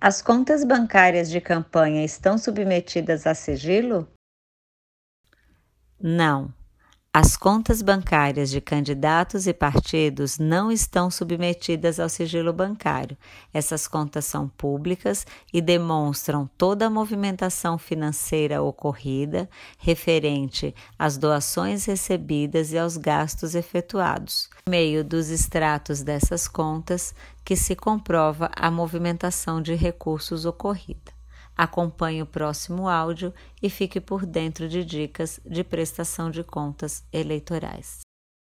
As contas bancárias de campanha estão submetidas a sigilo? Não. As contas bancárias de candidatos e partidos não estão submetidas ao sigilo bancário. Essas contas são públicas e demonstram toda a movimentação financeira ocorrida referente às doações recebidas e aos gastos efetuados. Por meio dos extratos dessas contas que se comprova a movimentação de recursos ocorrida. Acompanhe o próximo áudio e fique por dentro de dicas de prestação de contas eleitorais.